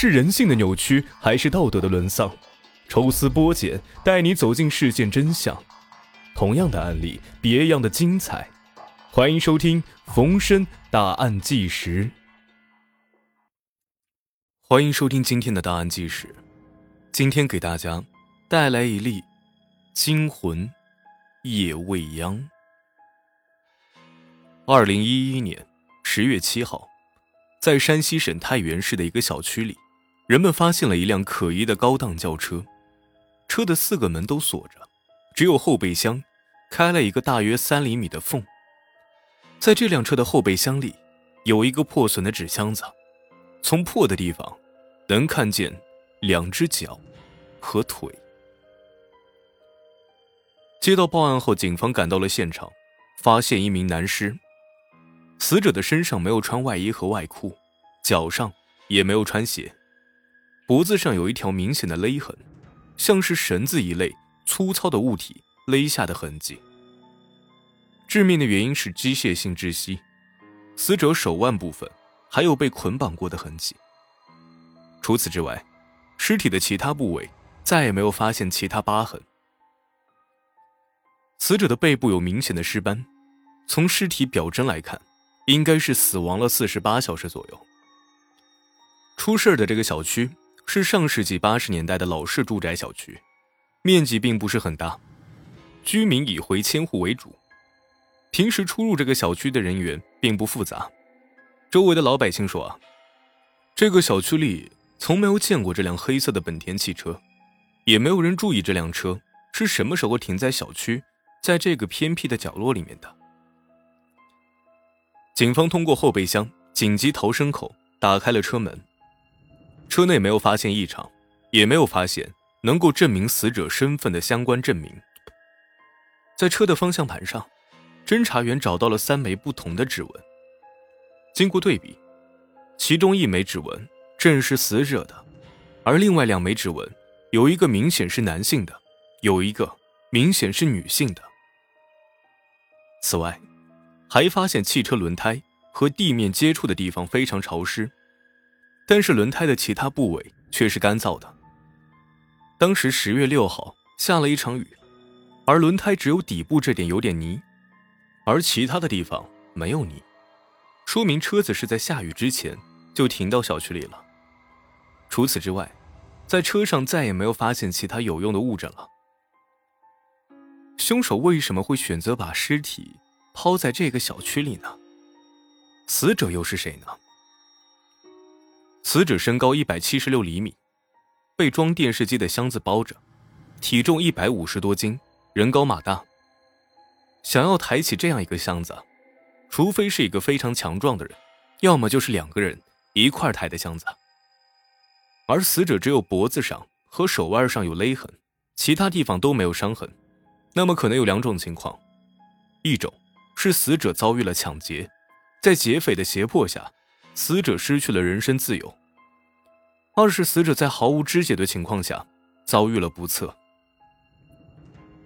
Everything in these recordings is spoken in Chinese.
是人性的扭曲，还是道德的沦丧？抽丝剥茧，带你走进事件真相。同样的案例，别样的精彩。欢迎收听《逢申大案纪实》。欢迎收听今天的大案纪实。今天给大家带来一例惊魂夜未央。二零一一年十月七号，在山西省太原市的一个小区里，人们发现了一辆可疑的高档轿车。车的四个门都锁着，只有后备箱开了一个大约三厘米的缝。在这辆车的后备箱里，有一个破损的纸箱子，从破的地方能看见两只脚和腿。接到报案后，警方赶到了现场，发现一名男尸。死者的身上没有穿外衣和外裤，脚上也没有穿鞋，脖子上有一条明显的勒痕。像是绳子一类粗糙的物体勒下的痕迹。致命的原因是机械性窒息，死者手腕部分还有被捆绑过的痕迹。除此之外，尸体的其他部位再也没有发现其他疤痕。死者的背部有明显的尸斑，从尸体表征来看，应该是死亡了四十八小时左右。出事的这个小区。是上世纪八十年代的老式住宅小区，面积并不是很大，居民以回迁户为主。平时出入这个小区的人员并不复杂。周围的老百姓说啊，这个小区里从没有见过这辆黑色的本田汽车，也没有人注意这辆车是什么时候停在小区，在这个偏僻的角落里面的。警方通过后备箱紧急逃生口打开了车门。车内没有发现异常，也没有发现能够证明死者身份的相关证明。在车的方向盘上，侦查员找到了三枚不同的指纹。经过对比，其中一枚指纹正是死者的，而另外两枚指纹有一个明显是男性的，有一个明显是女性的。此外，还发现汽车轮胎和地面接触的地方非常潮湿。但是轮胎的其他部位却是干燥的。当时十月六号下了一场雨，而轮胎只有底部这点有点泥，而其他的地方没有泥，说明车子是在下雨之前就停到小区里了。除此之外，在车上再也没有发现其他有用的物证了。凶手为什么会选择把尸体抛在这个小区里呢？死者又是谁呢？死者身高一百七十六厘米，被装电视机的箱子包着，体重一百五十多斤，人高马大。想要抬起这样一个箱子，除非是一个非常强壮的人，要么就是两个人一块抬的箱子。而死者只有脖子上和手腕上有勒痕，其他地方都没有伤痕，那么可能有两种情况：一种是死者遭遇了抢劫，在劫匪的胁迫下。死者失去了人身自由。二是死者在毫无肢解的情况下遭遇了不测。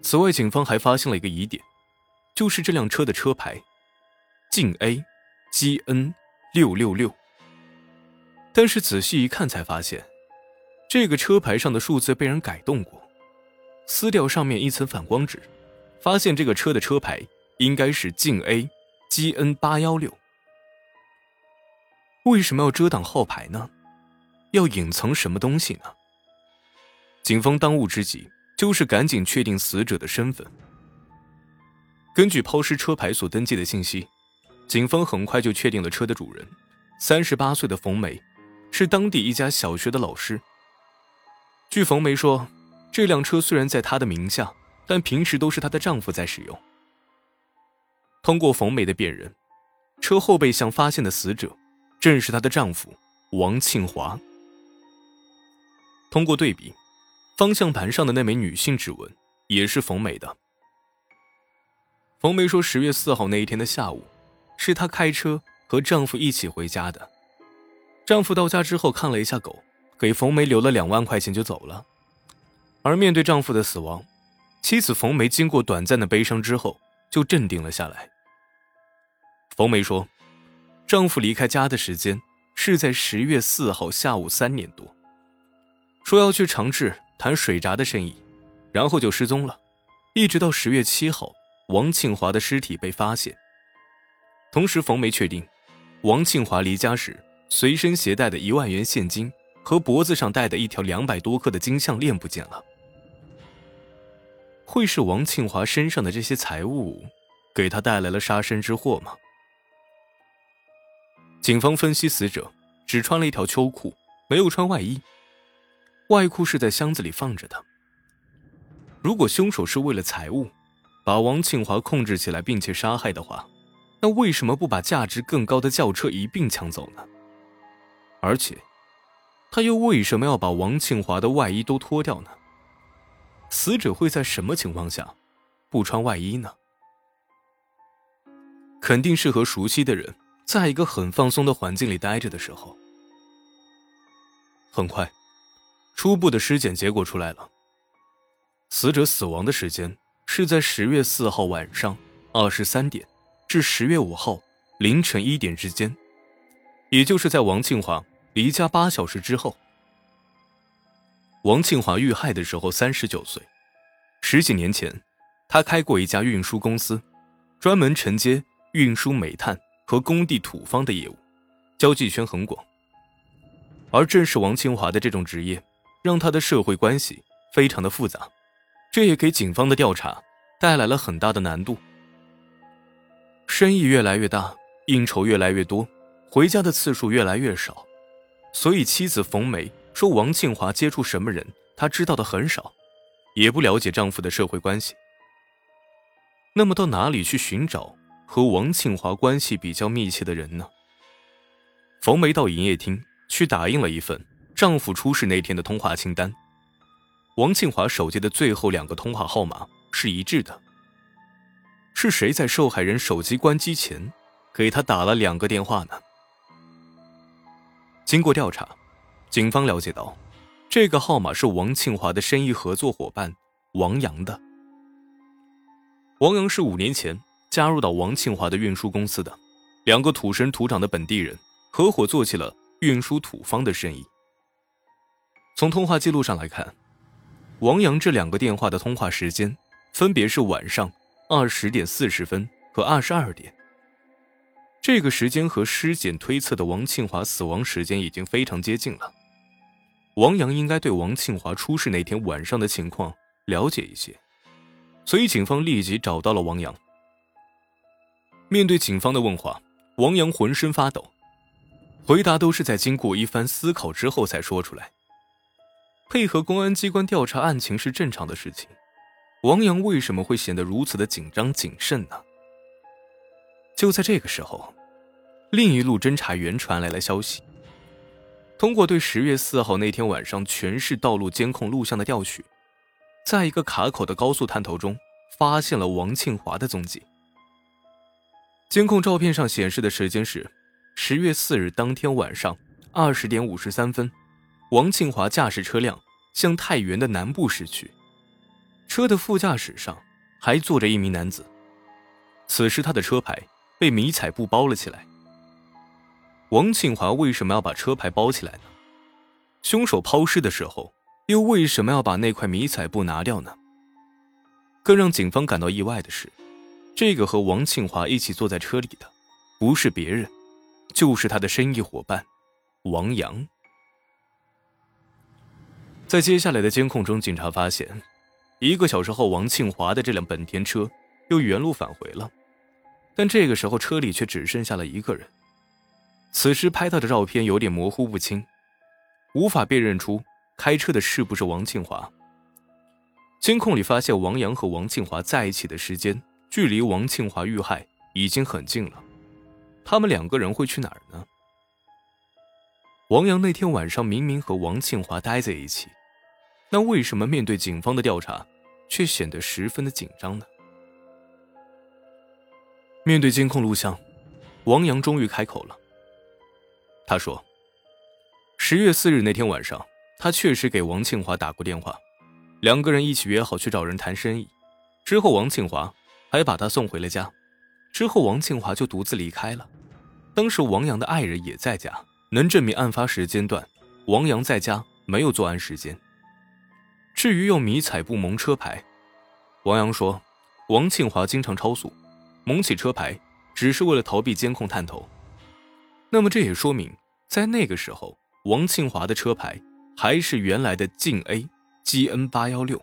此外，警方还发现了一个疑点，就是这辆车的车牌，晋 A GN 六六六。但是仔细一看才发现，这个车牌上的数字被人改动过，撕掉上面一层反光纸，发现这个车的车牌应该是晋 A GN 八幺六。为什么要遮挡号牌呢？要隐藏什么东西呢？警方当务之急就是赶紧确定死者的身份。根据抛尸车牌所登记的信息，警方很快就确定了车的主人，三十八岁的冯梅，是当地一家小学的老师。据冯梅说，这辆车虽然在她的名下，但平时都是她的丈夫在使用。通过冯梅的辨认，车后备箱发现的死者。正是她的丈夫王庆华。通过对比，方向盘上的那枚女性指纹也是冯梅的。冯梅说，十月四号那一天的下午，是她开车和丈夫一起回家的。丈夫到家之后看了一下狗，给冯梅留了两万块钱就走了。而面对丈夫的死亡，妻子冯梅经过短暂的悲伤之后，就镇定了下来。冯梅说。丈夫离开家的时间是在十月四号下午三点多，说要去长治谈水闸的生意，然后就失踪了，一直到十月七号，王庆华的尸体被发现。同时，冯梅确定，王庆华离家时随身携带的一万元现金和脖子上戴的一条两百多克的金项链不见了。会是王庆华身上的这些财物，给他带来了杀身之祸吗？警方分析，死者只穿了一条秋裤，没有穿外衣，外裤是在箱子里放着的。如果凶手是为了财物，把王庆华控制起来并且杀害的话，那为什么不把价值更高的轿车一并抢走呢？而且，他又为什么要把王庆华的外衣都脱掉呢？死者会在什么情况下不穿外衣呢？肯定是和熟悉的人在一个很放松的环境里待着的时候。很快，初步的尸检结果出来了。死者死亡的时间是在十月四号晚上二十三点至十月五号凌晨一点之间，也就是在王庆华离家八小时之后。王庆华遇害的时候三十九岁，十几年前，他开过一家运输公司，专门承接运输煤炭和工地土方的业务，交际圈很广。而正是王庆华的这种职业，让他的社会关系非常的复杂，这也给警方的调查带来了很大的难度。生意越来越大，应酬越来越多，回家的次数越来越少，所以妻子冯梅。说王庆华接触什么人，她知道的很少，也不了解丈夫的社会关系。那么到哪里去寻找和王庆华关系比较密切的人呢？冯梅到营业厅去打印了一份丈夫出事那天的通话清单。王庆华手机的最后两个通话号码是一致的。是谁在受害人手机关机前给他打了两个电话呢？经过调查。警方了解到，这个号码是王庆华的生意合作伙伴王阳的。王阳是五年前加入到王庆华的运输公司的，两个土生土长的本地人合伙做起了运输土方的生意。从通话记录上来看，王阳这两个电话的通话时间分别是晚上二十点四十分和二十二点。这个时间和尸检推测的王庆华死亡时间已经非常接近了。王阳应该对王庆华出事那天晚上的情况了解一些，所以警方立即找到了王阳。面对警方的问话，王阳浑身发抖，回答都是在经过一番思考之后才说出来。配合公安机关调查案情是正常的事情，王阳为什么会显得如此的紧张谨慎呢？就在这个时候。另一路侦查员传来了消息。通过对十月四号那天晚上全市道路监控录像的调取，在一个卡口的高速探头中，发现了王庆华的踪迹。监控照片上显示的时间是十月四日当天晚上二十点五十三分，王庆华驾驶车辆向太原的南部驶去，车的副驾驶上还坐着一名男子。此时他的车牌被迷彩布包了起来。王庆华为什么要把车牌包起来呢？凶手抛尸的时候，又为什么要把那块迷彩布拿掉呢？更让警方感到意外的是，这个和王庆华一起坐在车里的，不是别人，就是他的生意伙伴王阳。在接下来的监控中，警察发现，一个小时后，王庆华的这辆本田车又原路返回了，但这个时候车里却只剩下了一个人。此时拍到的照片有点模糊不清，无法辨认出开车的是不是王庆华。监控里发现王阳和王庆华在一起的时间距离王庆华遇害已经很近了，他们两个人会去哪儿呢？王阳那天晚上明明和王庆华待在一起，那为什么面对警方的调查，却显得十分的紧张呢？面对监控录像，王阳终于开口了。他说：“十月四日那天晚上，他确实给王庆华打过电话，两个人一起约好去找人谈生意。之后，王庆华还把他送回了家。之后，王庆华就独自离开了。当时，王阳的爱人也在家，能证明案发时间段王阳在家没有作案时间。至于用迷彩布蒙车牌，王阳说，王庆华经常超速，蒙起车牌只是为了逃避监控探头。那么这也说明，在那个时候，王庆华的车牌还是原来的晋 A GN 八幺六。